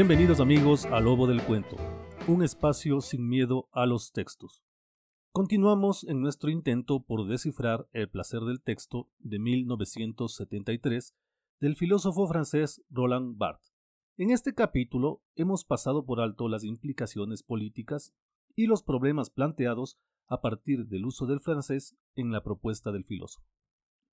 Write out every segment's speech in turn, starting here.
Bienvenidos amigos a Lobo del Cuento, un espacio sin miedo a los textos. Continuamos en nuestro intento por descifrar El placer del texto de 1973 del filósofo francés Roland Barthes. En este capítulo hemos pasado por alto las implicaciones políticas y los problemas planteados a partir del uso del francés en la propuesta del filósofo.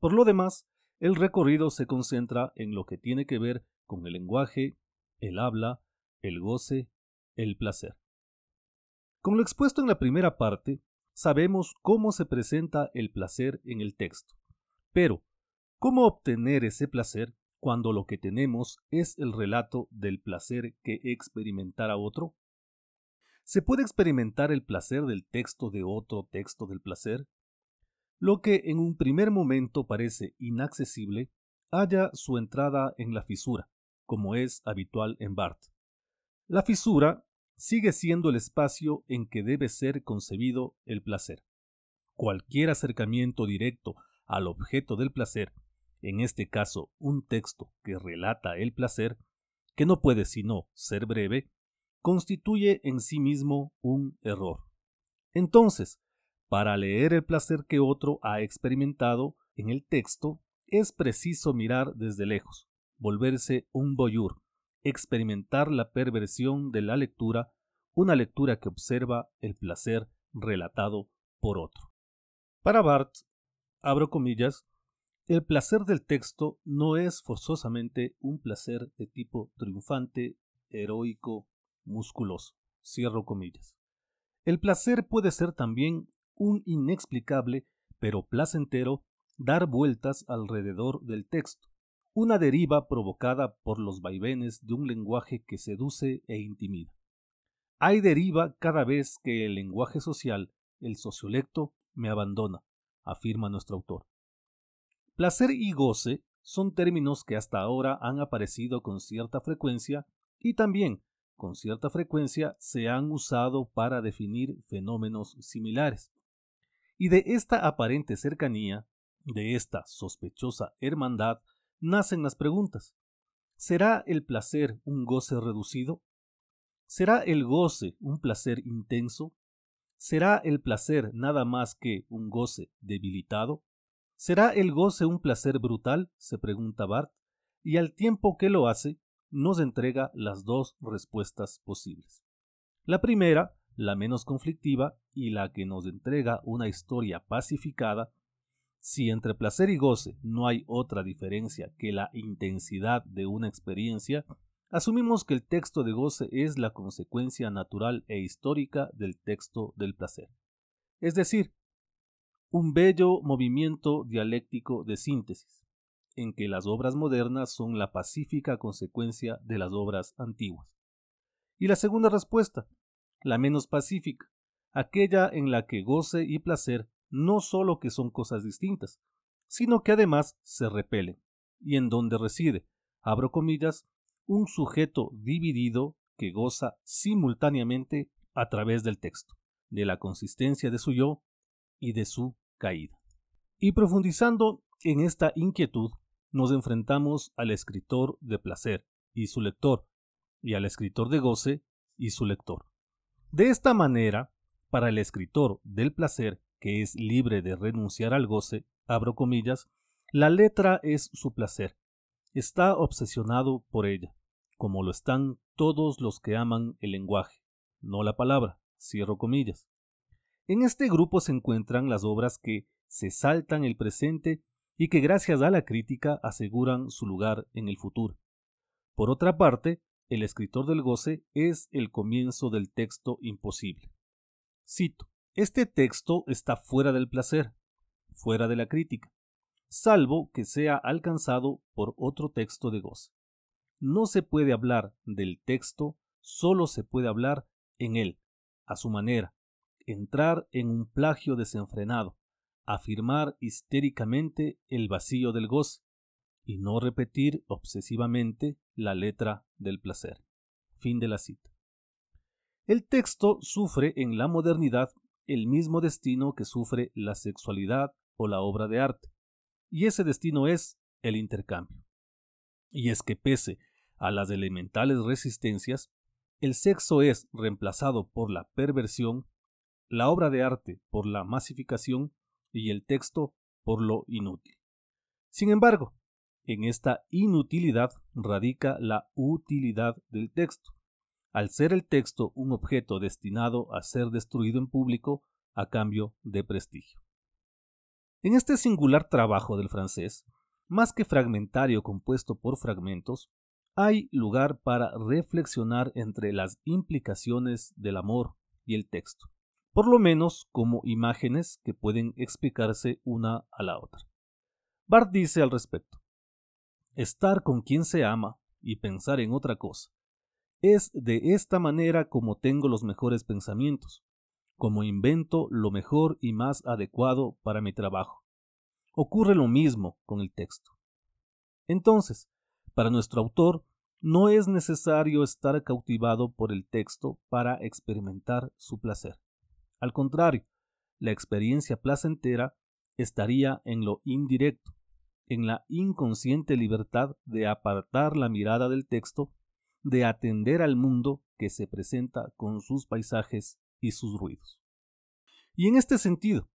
Por lo demás, el recorrido se concentra en lo que tiene que ver con el lenguaje, el habla, el goce, el placer. Con lo expuesto en la primera parte, sabemos cómo se presenta el placer en el texto. Pero, ¿cómo obtener ese placer cuando lo que tenemos es el relato del placer que experimentara otro? ¿Se puede experimentar el placer del texto de otro texto del placer? Lo que en un primer momento parece inaccesible halla su entrada en la fisura, como es habitual en Barth. La fisura sigue siendo el espacio en que debe ser concebido el placer. Cualquier acercamiento directo al objeto del placer, en este caso un texto que relata el placer, que no puede sino ser breve, constituye en sí mismo un error. Entonces, para leer el placer que otro ha experimentado en el texto, es preciso mirar desde lejos, volverse un voyeur, experimentar la perversión de la lectura, una lectura que observa el placer relatado por otro. Para Barth, abro comillas, el placer del texto no es forzosamente un placer de tipo triunfante, heroico, musculoso. Cierro comillas. El placer puede ser también un inexplicable, pero placentero, dar vueltas alrededor del texto, una deriva provocada por los vaivenes de un lenguaje que seduce e intimida. Hay deriva cada vez que el lenguaje social, el sociolecto, me abandona, afirma nuestro autor. Placer y goce son términos que hasta ahora han aparecido con cierta frecuencia y también con cierta frecuencia se han usado para definir fenómenos similares. Y de esta aparente cercanía, de esta sospechosa hermandad, nacen las preguntas. ¿Será el placer un goce reducido? ¿Será el goce un placer intenso? ¿Será el placer nada más que un goce debilitado? ¿Será el goce un placer brutal? se pregunta Bart, y al tiempo que lo hace, nos entrega las dos respuestas posibles. La primera, la menos conflictiva y la que nos entrega una historia pacificada, si entre placer y goce no hay otra diferencia que la intensidad de una experiencia, asumimos que el texto de goce es la consecuencia natural e histórica del texto del placer. Es decir, un bello movimiento dialéctico de síntesis, en que las obras modernas son la pacífica consecuencia de las obras antiguas. Y la segunda respuesta, la menos pacífica, aquella en la que goce y placer no solo que son cosas distintas, sino que además se repelen, y en donde reside, abro comillas, un sujeto dividido que goza simultáneamente a través del texto, de la consistencia de su yo y de su caída. Y profundizando en esta inquietud, nos enfrentamos al escritor de placer y su lector, y al escritor de goce y su lector. De esta manera, para el escritor del placer que es libre de renunciar al goce, abro comillas, la letra es su placer. Está obsesionado por ella, como lo están todos los que aman el lenguaje, no la palabra, cierro comillas. En este grupo se encuentran las obras que se saltan el presente y que gracias a la crítica aseguran su lugar en el futuro. Por otra parte, el escritor del goce es el comienzo del texto imposible. Cito, este texto está fuera del placer, fuera de la crítica, salvo que sea alcanzado por otro texto de goce. No se puede hablar del texto, solo se puede hablar en él, a su manera, entrar en un plagio desenfrenado, afirmar histéricamente el vacío del goce, y no repetir obsesivamente la letra del placer. Fin de la cita. El texto sufre en la modernidad el mismo destino que sufre la sexualidad o la obra de arte, y ese destino es el intercambio. Y es que pese a las elementales resistencias, el sexo es reemplazado por la perversión, la obra de arte por la masificación y el texto por lo inútil. Sin embargo, en esta inutilidad radica la utilidad del texto. Al ser el texto un objeto destinado a ser destruido en público a cambio de prestigio. En este singular trabajo del francés, más que fragmentario compuesto por fragmentos, hay lugar para reflexionar entre las implicaciones del amor y el texto, por lo menos como imágenes que pueden explicarse una a la otra. Barth dice al respecto, estar con quien se ama y pensar en otra cosa. Es de esta manera como tengo los mejores pensamientos, como invento lo mejor y más adecuado para mi trabajo. Ocurre lo mismo con el texto. Entonces, para nuestro autor, no es necesario estar cautivado por el texto para experimentar su placer. Al contrario, la experiencia placentera estaría en lo indirecto, en la inconsciente libertad de apartar la mirada del texto, de atender al mundo que se presenta con sus paisajes y sus ruidos. Y en este sentido,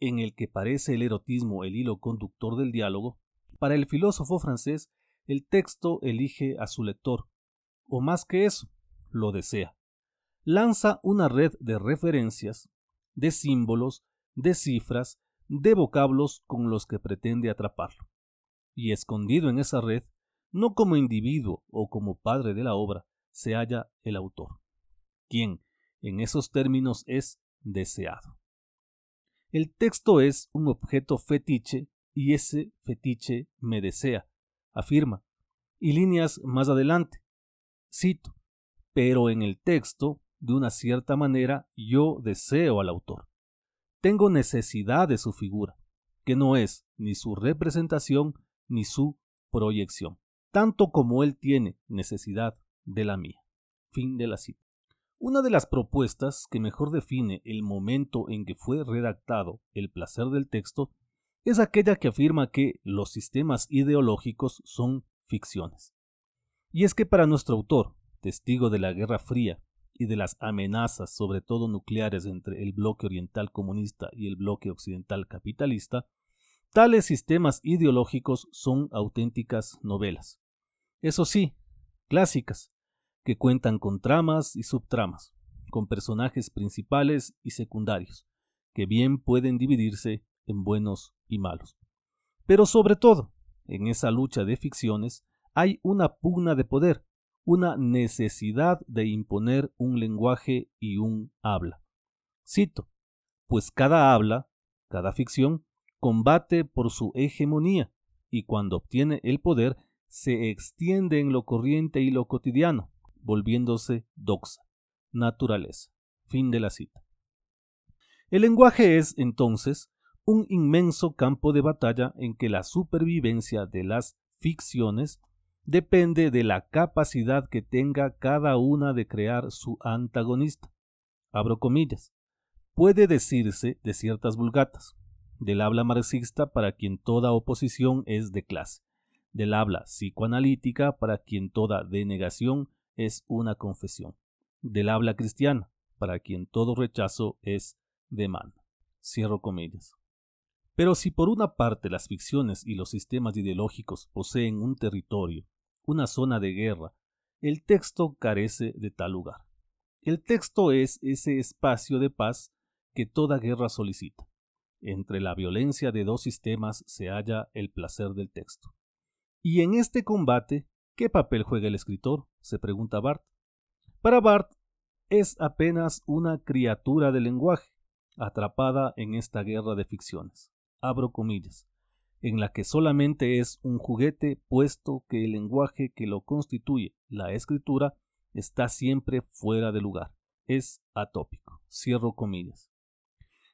en el que parece el erotismo el hilo conductor del diálogo, para el filósofo francés el texto elige a su lector, o más que eso, lo desea. Lanza una red de referencias, de símbolos, de cifras, de vocablos con los que pretende atraparlo. Y escondido en esa red, no como individuo o como padre de la obra, se halla el autor, quien, en esos términos, es deseado. El texto es un objeto fetiche y ese fetiche me desea, afirma. Y líneas más adelante, cito, pero en el texto, de una cierta manera, yo deseo al autor tengo necesidad de su figura, que no es ni su representación ni su proyección, tanto como él tiene necesidad de la mía. Fin de la cita. Una de las propuestas que mejor define el momento en que fue redactado el placer del texto es aquella que afirma que los sistemas ideológicos son ficciones. Y es que para nuestro autor, testigo de la Guerra Fría y de las amenazas, sobre todo nucleares, entre el bloque oriental comunista y el bloque occidental capitalista, tales sistemas ideológicos son auténticas novelas. Eso sí, clásicas, que cuentan con tramas y subtramas, con personajes principales y secundarios, que bien pueden dividirse en buenos y malos. Pero sobre todo, en esa lucha de ficciones hay una pugna de poder, una necesidad de imponer un lenguaje y un habla. Cito, pues cada habla, cada ficción, combate por su hegemonía, y cuando obtiene el poder se extiende en lo corriente y lo cotidiano, volviéndose doxa, naturaleza. Fin de la cita. El lenguaje es, entonces, un inmenso campo de batalla en que la supervivencia de las ficciones depende de la capacidad que tenga cada una de crear su antagonista. Abro comillas. Puede decirse de ciertas vulgatas, del habla marxista para quien toda oposición es de clase, del habla psicoanalítica para quien toda denegación es una confesión, del habla cristiana para quien todo rechazo es demanda. Cierro comillas. Pero si por una parte las ficciones y los sistemas ideológicos poseen un territorio una zona de guerra, el texto carece de tal lugar. El texto es ese espacio de paz que toda guerra solicita. Entre la violencia de dos sistemas se halla el placer del texto. Y en este combate, ¿qué papel juega el escritor? se pregunta Bart. Para Bart, es apenas una criatura del lenguaje, atrapada en esta guerra de ficciones. Abro comillas en la que solamente es un juguete puesto que el lenguaje que lo constituye, la escritura, está siempre fuera de lugar. Es atópico. Cierro comillas.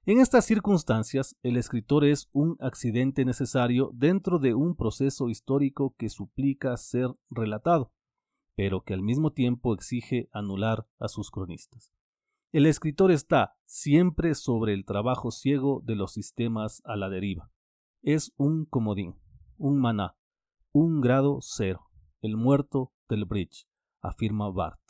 En estas circunstancias, el escritor es un accidente necesario dentro de un proceso histórico que suplica ser relatado, pero que al mismo tiempo exige anular a sus cronistas. El escritor está siempre sobre el trabajo ciego de los sistemas a la deriva es un comodín, un maná, un grado cero, el muerto del bridge, afirma Bart.